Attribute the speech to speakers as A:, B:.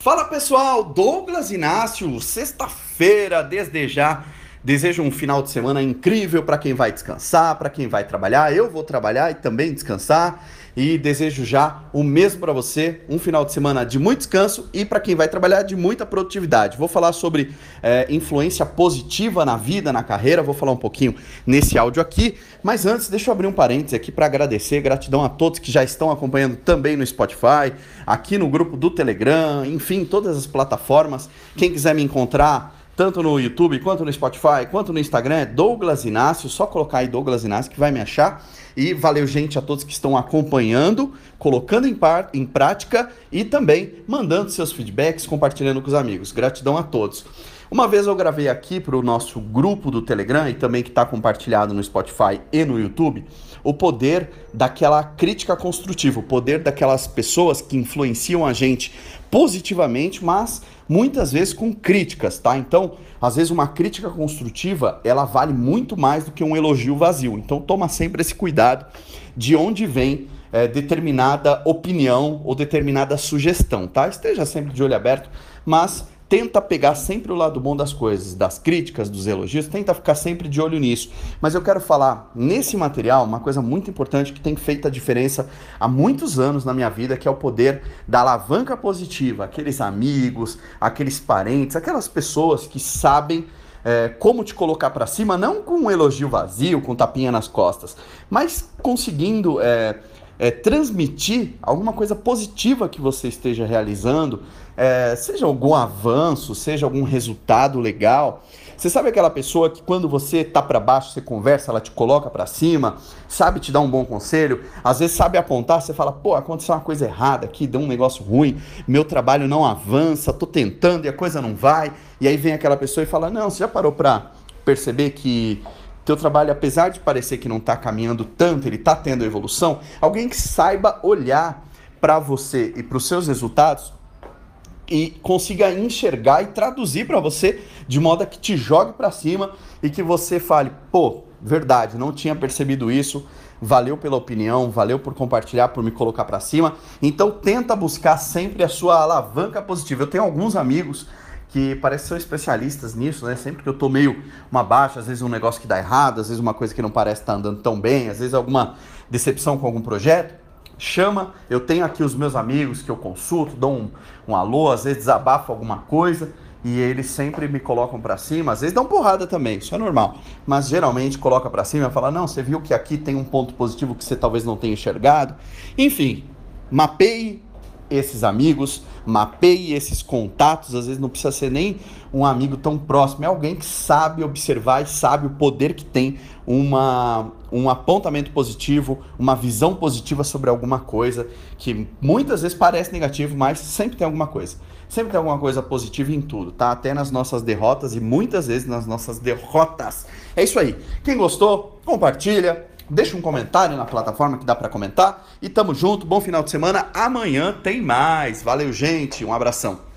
A: Fala pessoal, Douglas Inácio, sexta-feira, desde já. Desejo um final de semana incrível para quem vai descansar, para quem vai trabalhar. Eu vou trabalhar e também descansar. E desejo já o mesmo para você, um final de semana de muito descanso e para quem vai trabalhar de muita produtividade. Vou falar sobre é, influência positiva na vida, na carreira, vou falar um pouquinho nesse áudio aqui. Mas antes, deixa eu abrir um parênteses aqui para agradecer, gratidão a todos que já estão acompanhando também no Spotify, aqui no grupo do Telegram, enfim, todas as plataformas. Quem quiser me encontrar tanto no YouTube, quanto no Spotify, quanto no Instagram, é Douglas Inácio, só colocar aí Douglas Inácio que vai me achar. E valeu, gente, a todos que estão acompanhando, colocando em, par, em prática e também mandando seus feedbacks, compartilhando com os amigos. Gratidão a todos. Uma vez eu gravei aqui para o nosso grupo do Telegram e também que está compartilhado no Spotify e no YouTube, o poder daquela crítica construtiva, o poder daquelas pessoas que influenciam a gente positivamente, mas muitas vezes com críticas, tá? Então, às vezes uma crítica construtiva, ela vale muito mais do que um elogio vazio. Então, toma sempre esse cuidado de onde vem é, determinada opinião ou determinada sugestão, tá? Esteja sempre de olho aberto, mas tenta pegar sempre o lado bom das coisas, das críticas, dos elogios, tenta ficar sempre de olho nisso. Mas eu quero falar nesse material uma coisa muito importante que tem feito a diferença há muitos anos na minha vida, que é o poder da alavanca positiva, aqueles amigos, aqueles parentes, aquelas pessoas que sabem é, como te colocar para cima, não com um elogio vazio, com tapinha nas costas, mas conseguindo é, é, transmitir alguma coisa positiva que você esteja realizando, é, seja algum avanço, seja algum resultado legal. Você sabe aquela pessoa que quando você tá para baixo, você conversa, ela te coloca para cima, sabe te dar um bom conselho, às vezes sabe apontar, você fala, pô, aconteceu uma coisa errada aqui, deu um negócio ruim, meu trabalho não avança, tô tentando e a coisa não vai. E aí vem aquela pessoa e fala, não, você já parou para perceber que teu trabalho, apesar de parecer que não está caminhando tanto, ele está tendo evolução, alguém que saiba olhar para você e para os seus resultados e consiga enxergar e traduzir para você de modo que te jogue para cima e que você fale, pô, verdade, não tinha percebido isso. Valeu pela opinião, valeu por compartilhar, por me colocar para cima. Então tenta buscar sempre a sua alavanca positiva. Eu tenho alguns amigos que parece que são especialistas nisso, né? Sempre que eu tô meio uma baixa, às vezes um negócio que dá errado, às vezes uma coisa que não parece estar tá andando tão bem, às vezes alguma decepção com algum projeto, chama, eu tenho aqui os meus amigos que eu consulto, dou um, um alô, às vezes desabafo alguma coisa, e eles sempre me colocam para cima, às vezes dão porrada também, isso é normal, mas geralmente coloca para cima e fala: "Não, você viu que aqui tem um ponto positivo que você talvez não tenha enxergado". Enfim, mapeie esses amigos, mapeie esses contatos, às vezes não precisa ser nem um amigo tão próximo, é alguém que sabe observar e sabe o poder que tem uma, um apontamento positivo, uma visão positiva sobre alguma coisa que muitas vezes parece negativo, mas sempre tem alguma coisa. Sempre tem alguma coisa positiva em tudo, tá? Até nas nossas derrotas e muitas vezes nas nossas derrotas. É isso aí. Quem gostou, compartilha, deixa um comentário na plataforma que dá para comentar e tamo junto. Bom final de semana. Amanhã tem mais. Valeu, gente. Um abração.